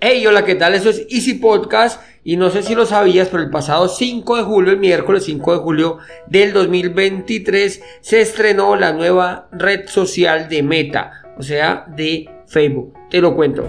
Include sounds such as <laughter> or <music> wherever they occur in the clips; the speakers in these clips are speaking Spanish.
Hey, hola, ¿qué tal? Eso es Easy Podcast y no sé si lo sabías, pero el pasado 5 de julio, el miércoles 5 de julio del 2023, se estrenó la nueva red social de Meta, o sea, de Facebook. Te lo cuento.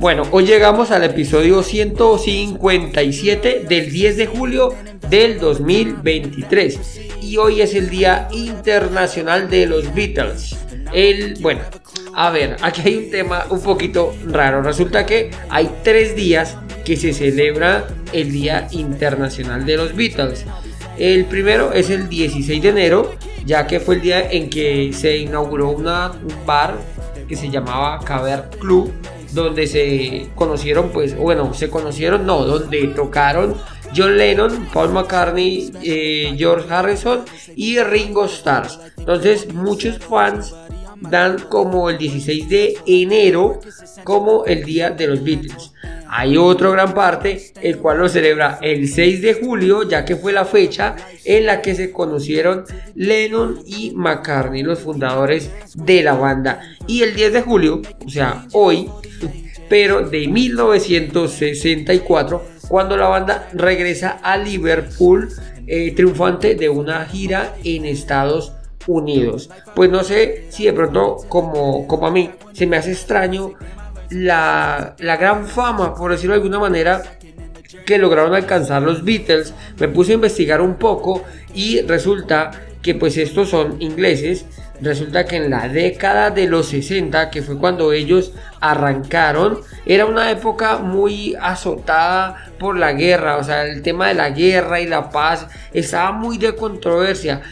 Bueno, hoy llegamos al episodio 157 del 10 de julio del 2023 y hoy es el Día Internacional de los Beatles. El, bueno, a ver, aquí hay un tema un poquito raro. Resulta que hay tres días que se celebra el Día Internacional de los Beatles. El primero es el 16 de enero, ya que fue el día en que se inauguró una, un bar que se llamaba Caber Club, donde se conocieron, pues, bueno, se conocieron, no, donde tocaron John Lennon, Paul McCartney, eh, George Harrison y Ringo Starr. Entonces, muchos fans dan como el 16 de enero como el día de los Beatles. Hay otro gran parte, el cual lo celebra el 6 de julio, ya que fue la fecha en la que se conocieron Lennon y McCartney, los fundadores de la banda. Y el 10 de julio, o sea, hoy, pero de 1964, cuando la banda regresa a Liverpool, eh, triunfante de una gira en Estados Unidos. Pues no sé si de pronto, como, como a mí, se me hace extraño la, gran fama, por decirlo de alguna manera, que lograron alcanzar los Beatles. Me puse a investigar un poco y resulta que pues estos son ingleses. Resulta que en la década de los 60, que fue cuando ellos arrancaron, era una época muy azotada por la guerra. O sea, el tema de la guerra y la paz estaba muy de controversia.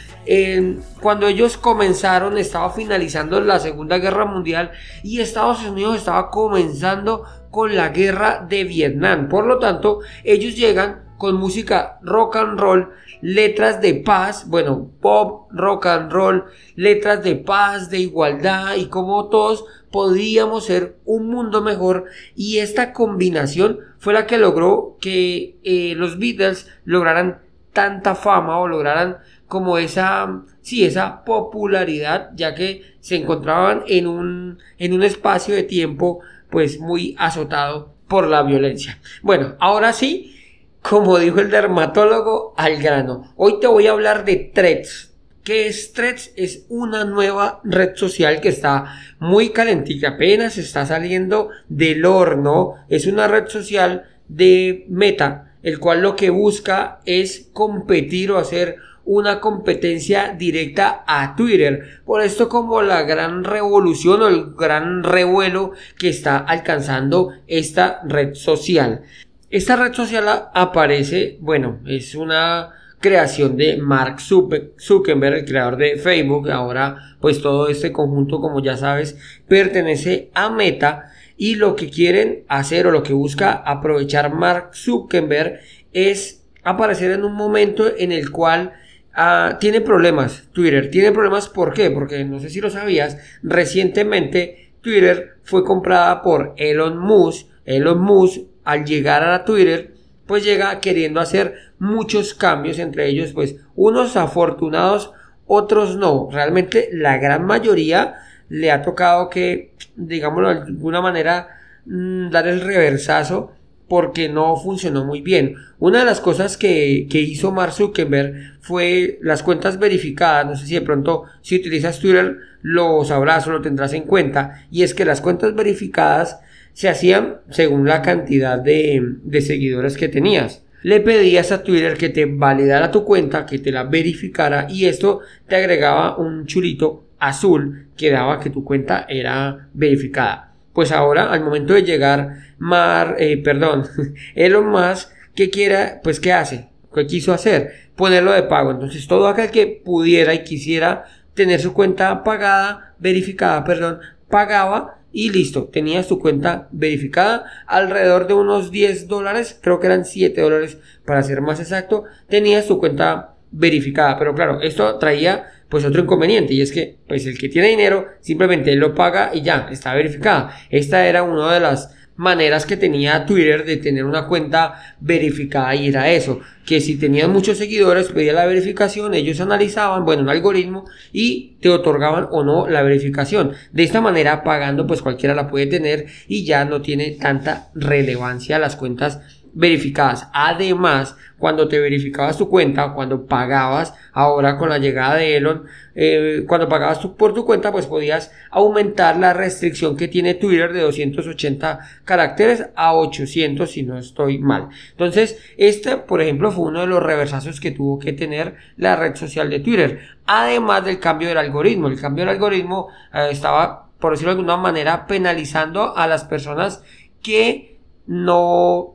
Cuando ellos comenzaron estaba finalizando la Segunda Guerra Mundial y Estados Unidos estaba comenzando con la guerra de Vietnam. Por lo tanto, ellos llegan con música rock and roll, letras de paz, bueno, pop, rock and roll, letras de paz, de igualdad y como todos podíamos ser un mundo mejor y esta combinación fue la que logró que eh, los Beatles lograran tanta fama o lograran como esa, sí, esa popularidad, ya que se encontraban en un, en un espacio de tiempo pues muy azotado por la violencia. Bueno, ahora sí, como dijo el dermatólogo, al grano. Hoy te voy a hablar de Threads. ¿Qué es Threads? Es una nueva red social que está muy calentica, apenas está saliendo del horno. Es una red social de Meta, el cual lo que busca es competir o hacer una competencia directa a Twitter. Por esto como la gran revolución o el gran revuelo que está alcanzando esta red social. Esta red social aparece, bueno, es una creación de Mark Zuckerberg, el creador de Facebook. Ahora, pues todo este conjunto, como ya sabes, pertenece a Meta. Y lo que quieren hacer o lo que busca aprovechar Mark Zuckerberg es aparecer en un momento en el cual Ah, tiene problemas, Twitter. Tiene problemas, ¿por qué? Porque no sé si lo sabías, recientemente Twitter fue comprada por Elon Musk. Elon Musk, al llegar a Twitter, pues llega queriendo hacer muchos cambios, entre ellos, pues, unos afortunados, otros no. Realmente la gran mayoría le ha tocado que, digámoslo de alguna manera, mm, dar el reversazo porque no funcionó muy bien. Una de las cosas que, que, hizo Mark Zuckerberg fue las cuentas verificadas. No sé si de pronto si utilizas Twitter lo sabrás o lo tendrás en cuenta. Y es que las cuentas verificadas se hacían según la cantidad de, de seguidores que tenías. Le pedías a Twitter que te validara tu cuenta, que te la verificara y esto te agregaba un chulito azul que daba que tu cuenta era verificada. Pues ahora, al momento de llegar Mar, eh, perdón, <laughs> Elon Musk, que quiera, pues ¿qué hace? ¿Qué quiso hacer? Ponerlo de pago. Entonces todo aquel que pudiera y quisiera tener su cuenta pagada, verificada, perdón, pagaba y listo, tenías tu cuenta verificada alrededor de unos 10 dólares, creo que eran 7 dólares para ser más exacto, tenías tu cuenta verificada, pero claro, esto traía pues otro inconveniente y es que pues el que tiene dinero simplemente lo paga y ya está verificada. Esta era una de las maneras que tenía Twitter de tener una cuenta verificada y era eso, que si tenían muchos seguidores pedía la verificación, ellos analizaban, bueno, un algoritmo y te otorgaban o no la verificación. De esta manera pagando pues cualquiera la puede tener y ya no tiene tanta relevancia las cuentas verificadas. Además, cuando te verificabas tu cuenta, cuando pagabas, ahora con la llegada de Elon, eh, cuando pagabas por tu cuenta, pues podías aumentar la restricción que tiene Twitter de 280 caracteres a 800 si no estoy mal. Entonces, este, por ejemplo, fue uno de los reversazos que tuvo que tener la red social de Twitter. Además del cambio del algoritmo. El cambio del algoritmo eh, estaba, por decirlo de alguna manera, penalizando a las personas que no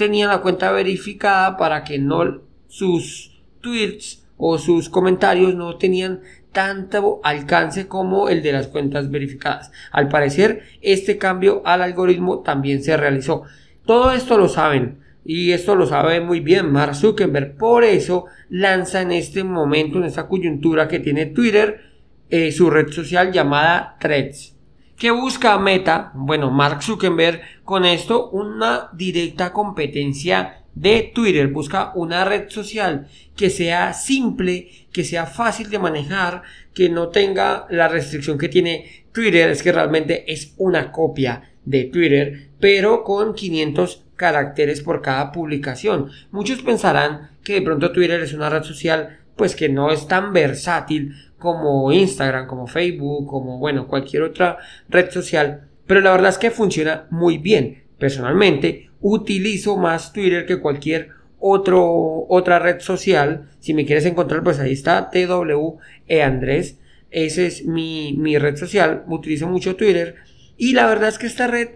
tenía la cuenta verificada para que no sus tweets o sus comentarios no tenían tanto alcance como el de las cuentas verificadas. Al parecer, este cambio al algoritmo también se realizó. Todo esto lo saben y esto lo sabe muy bien Mark Zuckerberg. Por eso lanza en este momento, en esta coyuntura que tiene Twitter, eh, su red social llamada Threads. ¿Qué busca Meta? Bueno, Mark Zuckerberg con esto una directa competencia de Twitter. Busca una red social que sea simple, que sea fácil de manejar, que no tenga la restricción que tiene Twitter. Es que realmente es una copia de Twitter, pero con 500 caracteres por cada publicación. Muchos pensarán que de pronto Twitter es una red social pues que no es tan versátil como Instagram, como Facebook, como bueno, cualquier otra red social, pero la verdad es que funciona muy bien. Personalmente utilizo más Twitter que cualquier otro, otra red social. Si me quieres encontrar, pues ahí está TWE Andrés. Esa es mi, mi red social. Utilizo mucho Twitter. Y la verdad es que esta red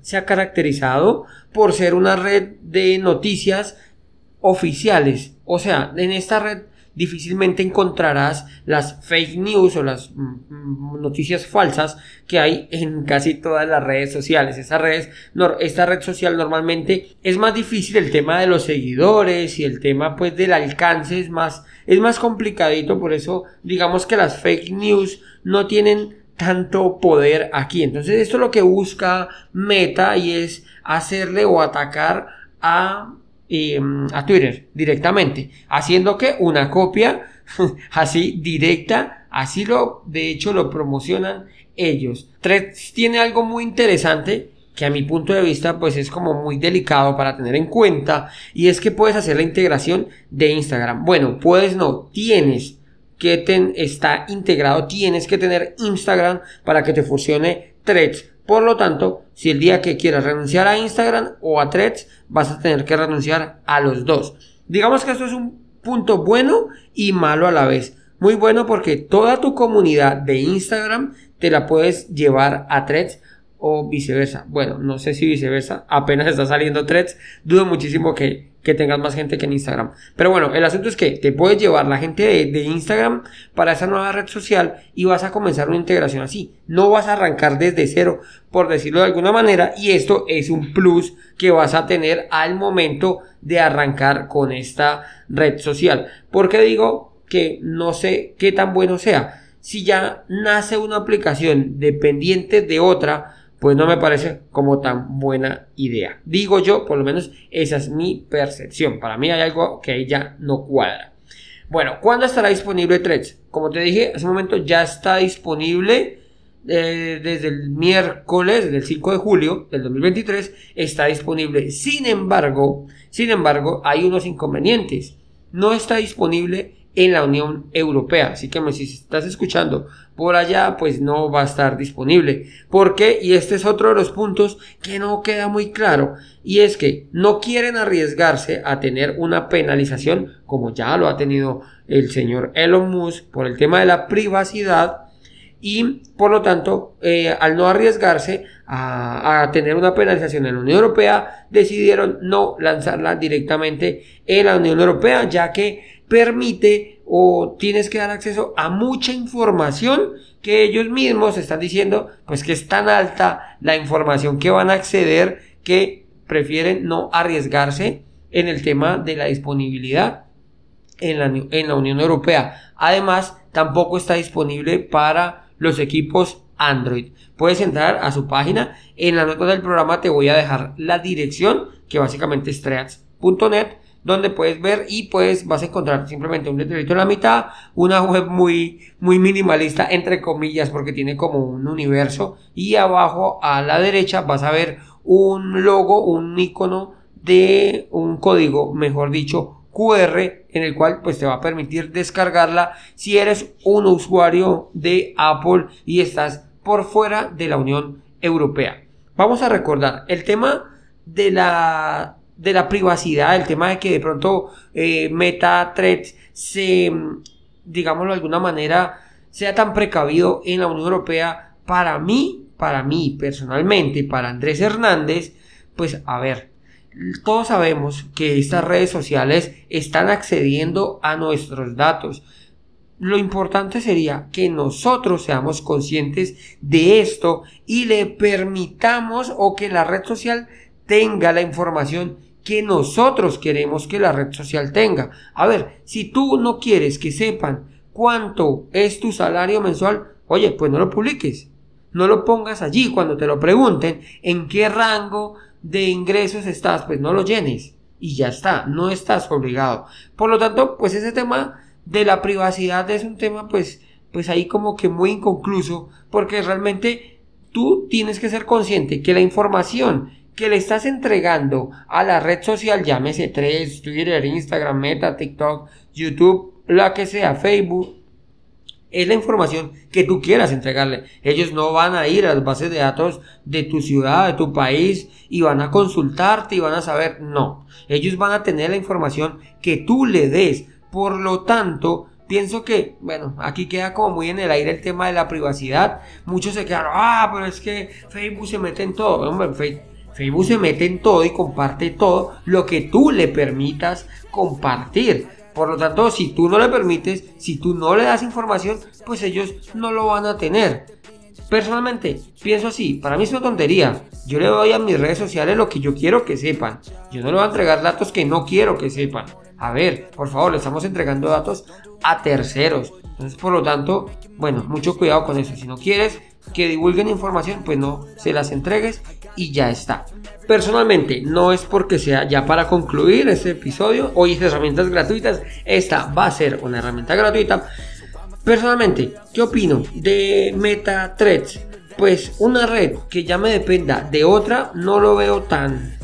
se ha caracterizado por ser una red de noticias oficiales. O sea, en esta red difícilmente encontrarás las fake news o las mm, mm, noticias falsas que hay en casi todas las redes sociales. Esta, redes, esta red social normalmente es más difícil el tema de los seguidores y el tema pues del alcance es más, es más complicadito, por eso digamos que las fake news no tienen tanto poder aquí. Entonces esto es lo que busca Meta y es hacerle o atacar a Mm, a Twitter directamente, haciendo que una copia <laughs> así directa, así lo, de hecho lo promocionan ellos. Threads tiene algo muy interesante que a mi punto de vista pues es como muy delicado para tener en cuenta y es que puedes hacer la integración de Instagram. Bueno, puedes no, tienes que ten, está integrado, tienes que tener Instagram para que te funcione Threads. Por lo tanto, si el día que quieras renunciar a Instagram o a Threads, vas a tener que renunciar a los dos. Digamos que esto es un punto bueno y malo a la vez. Muy bueno porque toda tu comunidad de Instagram te la puedes llevar a Threads o viceversa. Bueno, no sé si viceversa, apenas está saliendo Threads, dudo muchísimo que que tengas más gente que en Instagram. Pero bueno, el asunto es que te puedes llevar la gente de, Instagram para esa nueva red social y vas a comenzar una integración así. No vas a arrancar desde cero, por decirlo de alguna manera, y esto es un plus que vas a tener al momento de arrancar con esta red social. Porque digo que no sé qué tan bueno sea. Si ya nace una aplicación dependiente de otra, pues no me parece como tan buena idea. Digo yo, por lo menos esa es mi percepción. Para mí hay algo que ahí ya no cuadra. Bueno, ¿cuándo estará disponible Threads? Como te dije, hace un momento ya está disponible eh, desde el miércoles, desde el 5 de julio del 2023, está disponible. Sin embargo, sin embargo, hay unos inconvenientes. No está disponible en la Unión Europea. Así que si estás escuchando por allá, pues no va a estar disponible. ¿Por qué? Y este es otro de los puntos que no queda muy claro. Y es que no quieren arriesgarse a tener una penalización, como ya lo ha tenido el señor Elon Musk, por el tema de la privacidad. Y por lo tanto, eh, al no arriesgarse a, tener una penalización en la Unión Europea, decidieron no lanzarla directamente en la Unión Europea, ya que permite o tienes que dar acceso a mucha información que ellos mismos están diciendo, pues que es tan alta la información que van a acceder que prefieren no arriesgarse en el tema de la disponibilidad en la, en la Unión Europea. Además, tampoco está disponible para los equipos Android. Puedes entrar a su página. En la nota del programa te voy a dejar la dirección, que básicamente es treats.net, donde puedes ver y pues vas a encontrar simplemente un letrerito en la mitad, una web muy, muy minimalista, entre comillas, porque tiene como un universo. Y abajo a la derecha vas a ver un logo, un icono de un código, mejor dicho, QR en el cual pues te va a permitir descargarla si eres un usuario de Apple y estás por fuera de la Unión Europea. Vamos a recordar el tema de la, de la privacidad, el tema de que de pronto eh, Meta se, digámoslo de alguna manera, sea tan precavido en la Unión Europea. Para mí, para mí personalmente, para Andrés Hernández, pues a ver, todos sabemos que estas redes sociales están accediendo a nuestros datos lo importante sería que nosotros seamos conscientes de esto y le permitamos o que la red social tenga la información que nosotros queremos que la red social tenga. A ver, si tú no quieres que sepan cuánto es tu salario mensual, oye, pues no lo publiques. No lo pongas allí cuando te lo pregunten en qué rango de ingresos estás, pues no lo llenes y ya está, no estás obligado. Por lo tanto, pues ese tema de la privacidad es un tema pues, pues ahí como que muy inconcluso, porque realmente tú tienes que ser consciente que la información que le estás entregando a la red social, llámese 3, Twitter, Instagram, Meta, TikTok, YouTube, la que sea, Facebook, es la información que tú quieras entregarle. Ellos no van a ir a las bases de datos de tu ciudad, de tu país, y van a consultarte y van a saber, no. Ellos van a tener la información que tú le des. Por lo tanto, pienso que, bueno, aquí queda como muy en el aire el tema de la privacidad. Muchos se quedan, ah, pero es que Facebook se mete en todo. Hombre, Facebook se mete en todo y comparte todo lo que tú le permitas compartir. Por lo tanto, si tú no le permites, si tú no le das información, pues ellos no lo van a tener. Personalmente, pienso así, para mí es una tontería. Yo le doy a mis redes sociales lo que yo quiero que sepan. Yo no le voy a entregar datos que no quiero que sepan. A ver, por favor, le estamos entregando datos a terceros. Entonces, por lo tanto, bueno, mucho cuidado con eso. Si no quieres que divulguen información, pues no se las entregues y ya está. Personalmente, no es porque sea ya para concluir este episodio. Hoy es herramientas gratuitas. Esta va a ser una herramienta gratuita. Personalmente, ¿qué opino de MetaThreads? Pues una red que ya me dependa de otra, no lo veo tan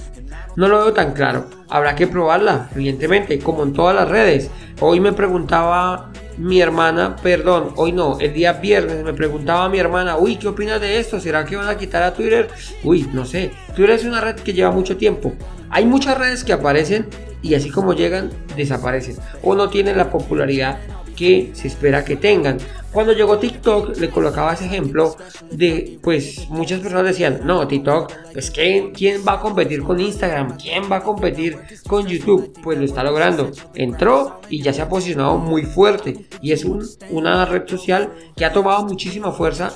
no lo veo tan claro. Habrá que probarla, evidentemente, como en todas las redes. Hoy me preguntaba mi hermana, perdón, hoy no, el día viernes me preguntaba mi hermana, uy, ¿qué opinas de esto? ¿Será que van a quitar a Twitter? Uy, no sé. Twitter es una red que lleva mucho tiempo. Hay muchas redes que aparecen y así como llegan, desaparecen. O no tienen la popularidad que se espera que tengan. Cuando llegó TikTok, le colocaba ese ejemplo de, pues muchas personas decían, no, TikTok, pues ¿quién, ¿quién va a competir con Instagram? ¿Quién va a competir con YouTube? Pues lo está logrando. Entró y ya se ha posicionado muy fuerte. Y es un, una red social que ha tomado muchísima fuerza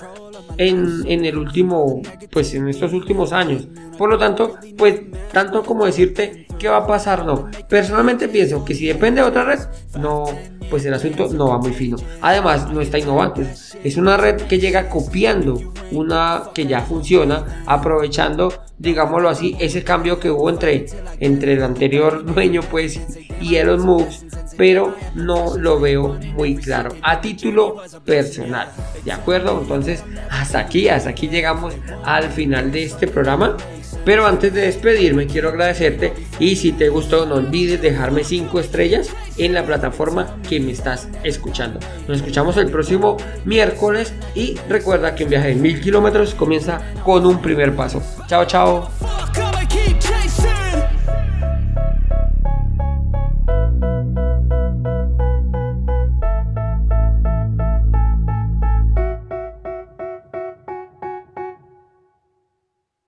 en, en, el último, pues en estos últimos años. Por lo tanto, pues tanto como decirte qué va a pasar, no. Personalmente pienso que si depende de otra red, no, pues el asunto no va muy fino. Además, no está innovando. Es una red que llega copiando una que ya funciona, aprovechando, digámoslo así, ese cambio que hubo entre, entre el anterior <laughs> dueño, pues, y Elon Musk, pero no lo veo muy claro a título personal. ¿De acuerdo? Entonces, hasta aquí, hasta aquí llegamos al final de este programa. Pero antes de despedirme quiero agradecerte y si te gustó no olvides dejarme 5 estrellas en la plataforma que me estás escuchando. Nos escuchamos el próximo miércoles y recuerda que un viaje de mil kilómetros comienza con un primer paso. Chao, chao.